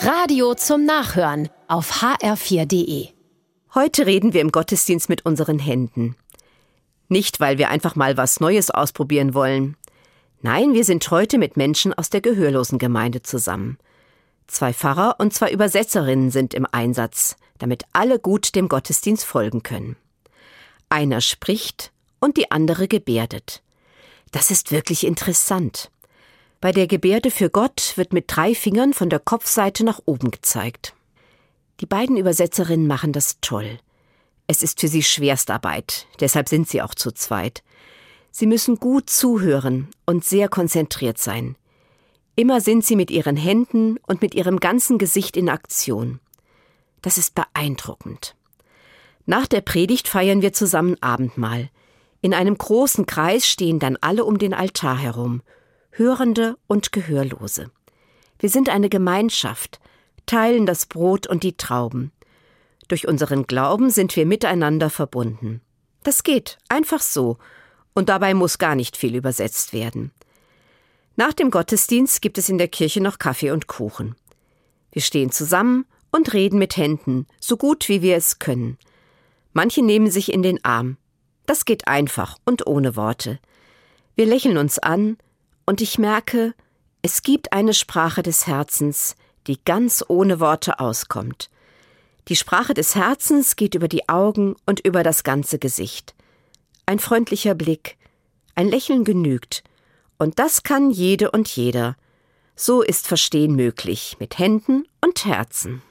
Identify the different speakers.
Speaker 1: Radio zum Nachhören auf hr4.de.
Speaker 2: Heute reden wir im Gottesdienst mit unseren Händen. Nicht, weil wir einfach mal was Neues ausprobieren wollen. Nein, wir sind heute mit Menschen aus der Gehörlosengemeinde zusammen. Zwei Pfarrer und zwei Übersetzerinnen sind im Einsatz, damit alle gut dem Gottesdienst folgen können. Einer spricht und die andere gebärdet. Das ist wirklich interessant. Bei der Gebärde für Gott wird mit drei Fingern von der Kopfseite nach oben gezeigt. Die beiden Übersetzerinnen machen das toll. Es ist für sie Schwerstarbeit, deshalb sind sie auch zu zweit. Sie müssen gut zuhören und sehr konzentriert sein. Immer sind sie mit ihren Händen und mit ihrem ganzen Gesicht in Aktion. Das ist beeindruckend. Nach der Predigt feiern wir zusammen Abendmahl. In einem großen Kreis stehen dann alle um den Altar herum, Hörende und Gehörlose. Wir sind eine Gemeinschaft, teilen das Brot und die Trauben. Durch unseren Glauben sind wir miteinander verbunden. Das geht, einfach so, und dabei muss gar nicht viel übersetzt werden. Nach dem Gottesdienst gibt es in der Kirche noch Kaffee und Kuchen. Wir stehen zusammen und reden mit Händen, so gut wie wir es können. Manche nehmen sich in den Arm, das geht einfach und ohne Worte. Wir lächeln uns an, und ich merke, es gibt eine Sprache des Herzens, die ganz ohne Worte auskommt. Die Sprache des Herzens geht über die Augen und über das ganze Gesicht. Ein freundlicher Blick, ein Lächeln genügt, und das kann jede und jeder. So ist Verstehen möglich mit Händen und Herzen.